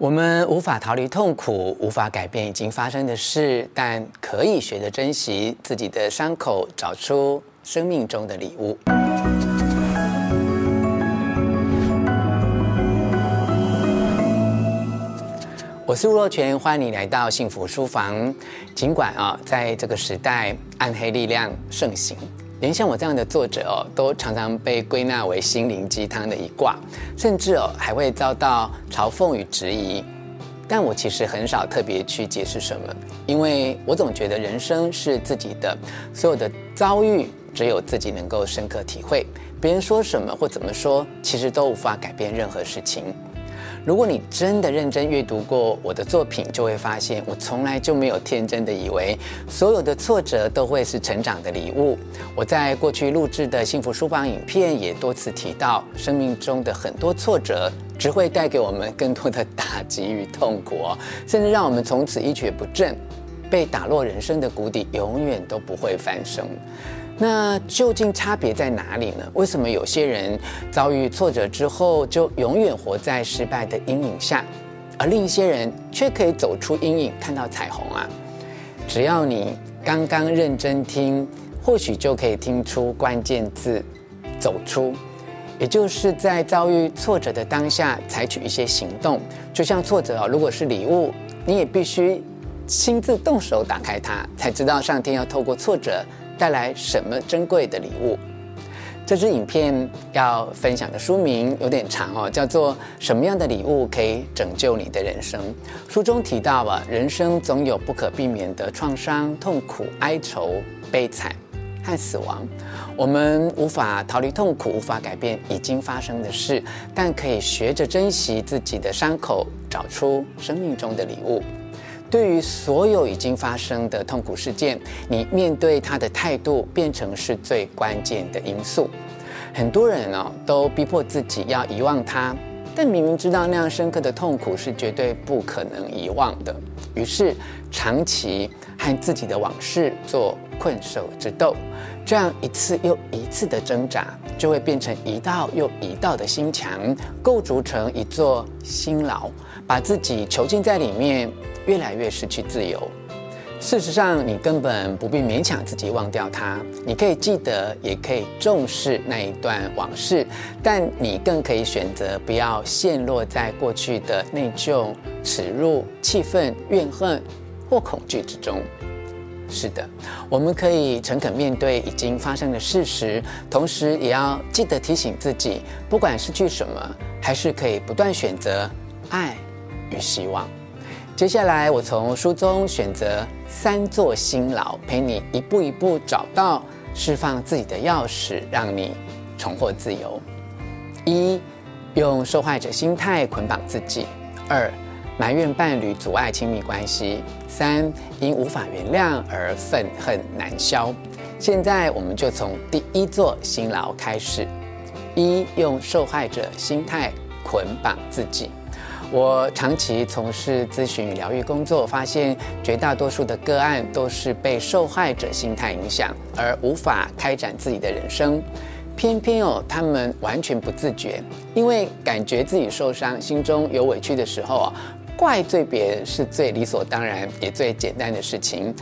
我们无法逃离痛苦，无法改变已经发生的事，但可以学着珍惜自己的伤口，找出生命中的礼物。我是吴若权，欢迎你来到幸福书房。尽管啊，在这个时代暗黑力量盛行。连像我这样的作者哦，都常常被归纳为心灵鸡汤的一卦，甚至哦还会遭到嘲讽与质疑。但我其实很少特别去解释什么，因为我总觉得人生是自己的，所有的遭遇只有自己能够深刻体会。别人说什么或怎么说，其实都无法改变任何事情。如果你真的认真阅读过我的作品，就会发现我从来就没有天真的以为所有的挫折都会是成长的礼物。我在过去录制的幸福书房影片也多次提到，生命中的很多挫折只会带给我们更多的打击与痛苦，甚至让我们从此一蹶不振，被打落人生的谷底，永远都不会翻身。那究竟差别在哪里呢？为什么有些人遭遇挫折之后就永远活在失败的阴影下，而另一些人却可以走出阴影，看到彩虹啊？只要你刚刚认真听，或许就可以听出关键字“走出”，也就是在遭遇挫折的当下采取一些行动。就像挫折啊，如果是礼物，你也必须亲自动手打开它，才知道上天要透过挫折。带来什么珍贵的礼物？这支影片要分享的书名有点长哦，叫做《什么样的礼物可以拯救你的人生》。书中提到啊，人生总有不可避免的创伤、痛苦、哀愁、悲惨和死亡。我们无法逃离痛苦，无法改变已经发生的事，但可以学着珍惜自己的伤口，找出生命中的礼物。对于所有已经发生的痛苦事件，你面对它的态度变成是最关键的因素。很多人哦，都逼迫自己要遗忘它，但明明知道那样深刻的痛苦是绝对不可能遗忘的，于是长期和自己的往事做困兽之斗，这样一次又一次的挣扎，就会变成一道又一道的心墙，构筑成一座心牢，把自己囚禁在里面。越来越失去自由。事实上，你根本不必勉强自己忘掉它。你可以记得，也可以重视那一段往事，但你更可以选择不要陷落在过去的内疚、耻辱、气愤、怨恨或恐惧之中。是的，我们可以诚恳面对已经发生的事实，同时也要记得提醒自己，不管失去什么，还是可以不断选择爱与希望。接下来，我从书中选择三座心牢，陪你一步一步找到释放自己的钥匙，让你重获自由。一，用受害者心态捆绑自己；二，埋怨伴侣阻碍亲密关系；三，因无法原谅而愤恨难消。现在，我们就从第一座心牢开始：一，用受害者心态捆绑自己。我长期从事咨询与疗愈工作，发现绝大多数的个案都是被受害者心态影响，而无法开展自己的人生。偏偏哦，他们完全不自觉，因为感觉自己受伤、心中有委屈的时候啊，怪罪别人是最理所当然也最简单的事情。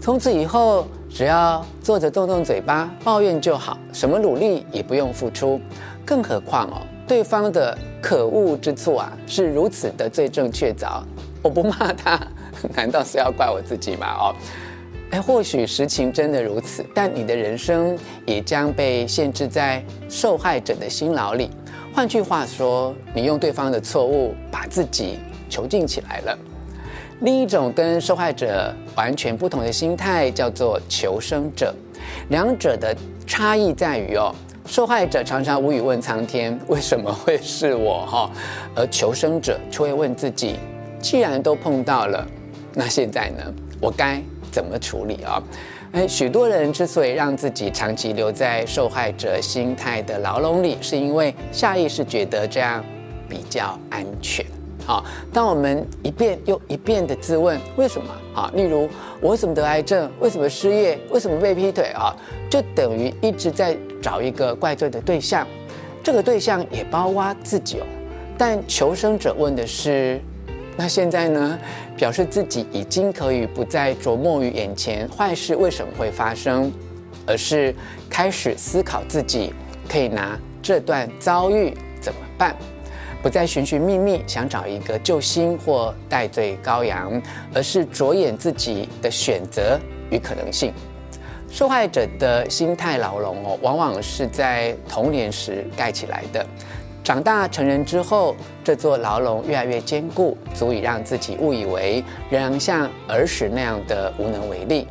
从此以后，只要坐着动动嘴巴抱怨就好，什么努力也不用付出。更何况哦。对方的可恶之处啊，是如此的罪证确凿。我不骂他，难道是要怪我自己吗？哦，哎，或许实情真的如此，但你的人生也将被限制在受害者的辛劳里。换句话说，你用对方的错误把自己囚禁起来了。另一种跟受害者完全不同的心态叫做求生者，两者的差异在于哦。受害者常常无语问苍天，为什么会是我哈？而求生者却会问自己，既然都碰到了，那现在呢？我该怎么处理啊？哎，许多人之所以让自己长期留在受害者心态的牢笼里，是因为下意识觉得这样比较安全。好，当我们一遍又一遍地自问为什么啊，例如我为什么得癌症，为什么失业，为什么被劈腿啊，就等于一直在找一个怪罪的对象，这个对象也包括自己哦。但求生者问的是，那现在呢，表示自己已经可以不再琢磨于眼前坏事为什么会发生，而是开始思考自己可以拿这段遭遇怎么办，不再寻寻觅觅想找一个救星或代罪羔羊，而是着眼自己的选择与可能性。受害者的心态牢笼哦，往往是在童年时盖起来的。长大成人之后，这座牢笼越来越坚固，足以让自己误以为仍然像儿时那样的无能为力。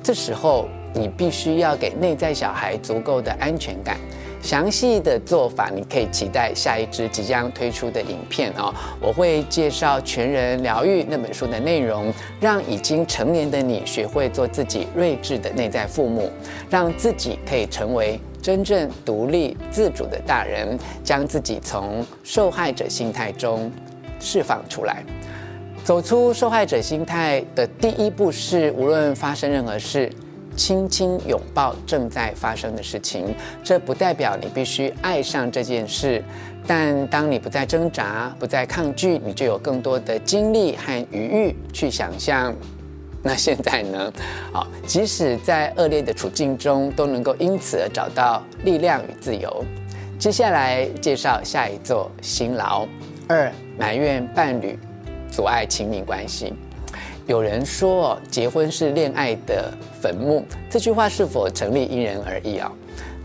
这时候，你必须要给内在小孩足够的安全感。详细的做法，你可以期待下一支即将推出的影片哦。我会介绍《全人疗愈》那本书的内容，让已经成年的你学会做自己睿智的内在父母，让自己可以成为。真正独立自主的大人，将自己从受害者心态中释放出来。走出受害者心态的第一步是，无论发生任何事，轻轻拥抱正在发生的事情。这不代表你必须爱上这件事，但当你不再挣扎、不再抗拒，你就有更多的精力和余裕去想象。那现在呢？好，即使在恶劣的处境中，都能够因此而找到力量与自由。接下来介绍下一座辛劳。二、埋怨伴侣阻碍亲密关系。有人说，结婚是恋爱的坟墓，这句话是否成立，因人而异啊。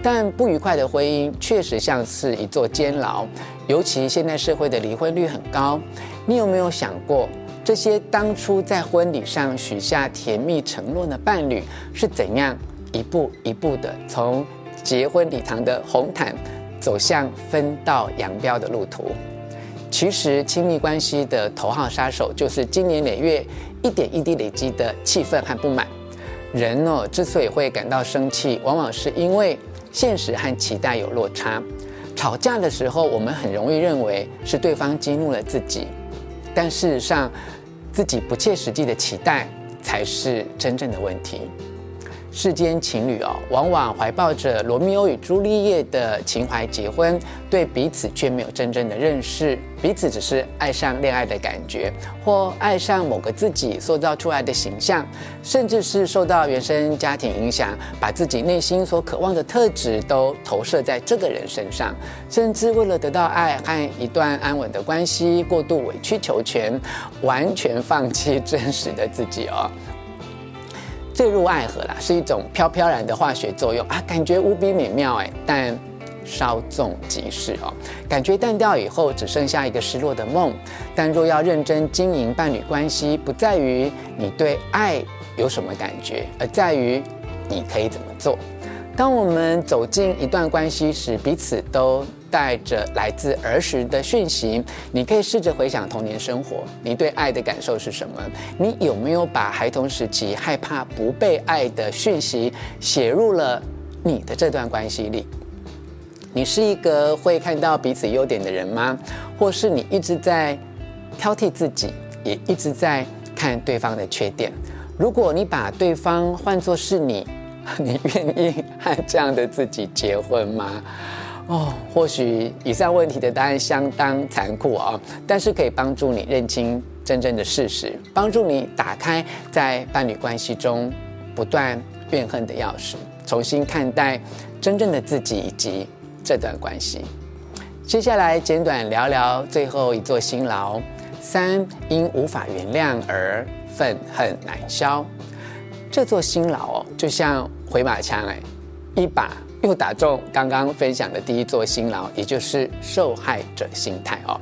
但不愉快的婚姻确实像是一座监牢，尤其现在社会的离婚率很高。你有没有想过？这些当初在婚礼上许下甜蜜承诺的伴侣，是怎样一步一步的从结婚礼堂的红毯走向分道扬镳的路途？其实，亲密关系的头号杀手就是经年累月、一点一滴累积的气愤和不满。人哦，之所以会感到生气，往往是因为现实和期待有落差。吵架的时候，我们很容易认为是对方激怒了自己。但事实上，自己不切实际的期待才是真正的问题。世间情侣哦，往往怀抱着罗密欧与朱丽叶的情怀结婚，对彼此却没有真正的认识，彼此只是爱上恋爱的感觉，或爱上某个自己塑造出来的形象，甚至是受到原生家庭影响，把自己内心所渴望的特质都投射在这个人身上，甚至为了得到爱和一段安稳的关系，过度委曲求全，完全放弃真实的自己哦。坠入爱河啦，是一种飘飘然的化学作用啊，感觉无比美妙哎，但稍纵即逝哦。感觉淡掉以后，只剩下一个失落的梦。但若要认真经营伴侣关系，不在于你对爱有什么感觉，而在于你可以怎么做。当我们走进一段关系时，彼此都带着来自儿时的讯息，你可以试着回想童年生活，你对爱的感受是什么？你有没有把孩童时期害怕不被爱的讯息写入了你的这段关系里？你是一个会看到彼此优点的人吗？或是你一直在挑剔自己，也一直在看对方的缺点？如果你把对方换作是你，你愿意和这样的自己结婚吗？哦，或许以上问题的答案相当残酷啊，但是可以帮助你认清真正的事实，帮助你打开在伴侣关系中不断怨恨的钥匙，重新看待真正的自己以及这段关系。接下来简短聊聊最后一座辛劳：三，因无法原谅而愤恨难消。这座辛劳，就像回马枪哎，一把。又打中刚刚分享的第一座辛劳，也就是受害者心态哦。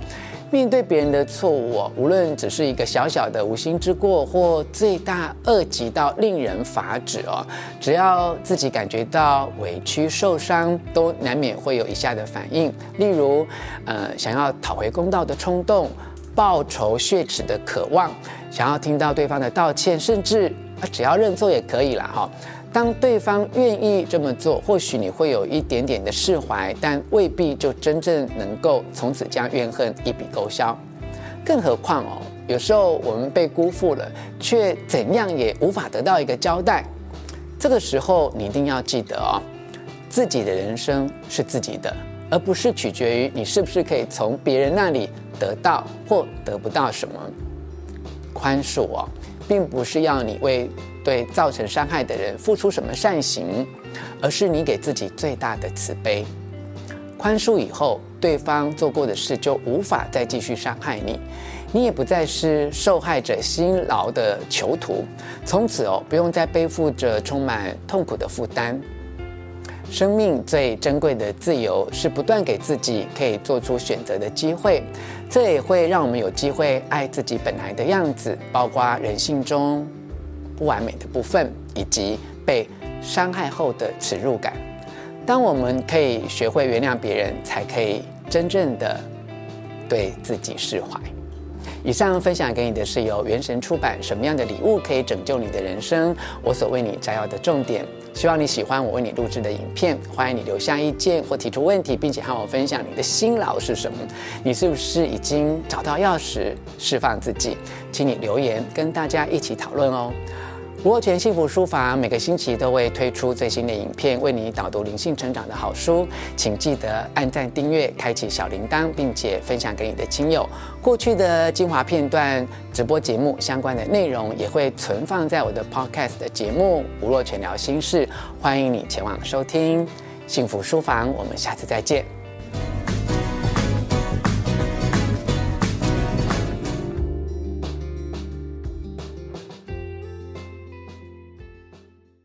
面对别人的错误哦，无论只是一个小小的无心之过，或罪大恶极到令人发指哦，只要自己感觉到委屈受伤，都难免会有以下的反应，例如，呃，想要讨回公道的冲动，报仇雪耻的渴望，想要听到对方的道歉，甚至啊，只要认错也可以了哈。当对方愿意这么做，或许你会有一点点的释怀，但未必就真正能够从此将怨恨一笔勾销。更何况哦，有时候我们被辜负了，却怎样也无法得到一个交代。这个时候，你一定要记得哦，自己的人生是自己的，而不是取决于你是不是可以从别人那里得到或得不到什么。宽恕哦，并不是要你为对造成伤害的人付出什么善行，而是你给自己最大的慈悲。宽恕以后，对方做过的事就无法再继续伤害你，你也不再是受害者辛劳的囚徒，从此哦，不用再背负着充满痛苦的负担。生命最珍贵的自由是不断给自己可以做出选择的机会，这也会让我们有机会爱自己本来的样子，包括人性中不完美的部分，以及被伤害后的耻辱感。当我们可以学会原谅别人，才可以真正的对自己释怀。以上分享给你的是由圆神出版《什么样的礼物可以拯救你的人生》，我所为你摘要的重点。希望你喜欢我为你录制的影片，欢迎你留下意见或提出问题，并且和我分享你的辛劳是什么。你是不是已经找到钥匙释放自己？请你留言跟大家一起讨论哦。吴若泉幸福书房每个星期都会推出最新的影片，为你导读灵性成长的好书，请记得按赞、订阅、开启小铃铛，并且分享给你的亲友。过去的精华片段、直播节目相关的内容也会存放在我的 Podcast 的节目《吴若泉聊心事》，欢迎你前往收听。幸福书房，我们下次再见。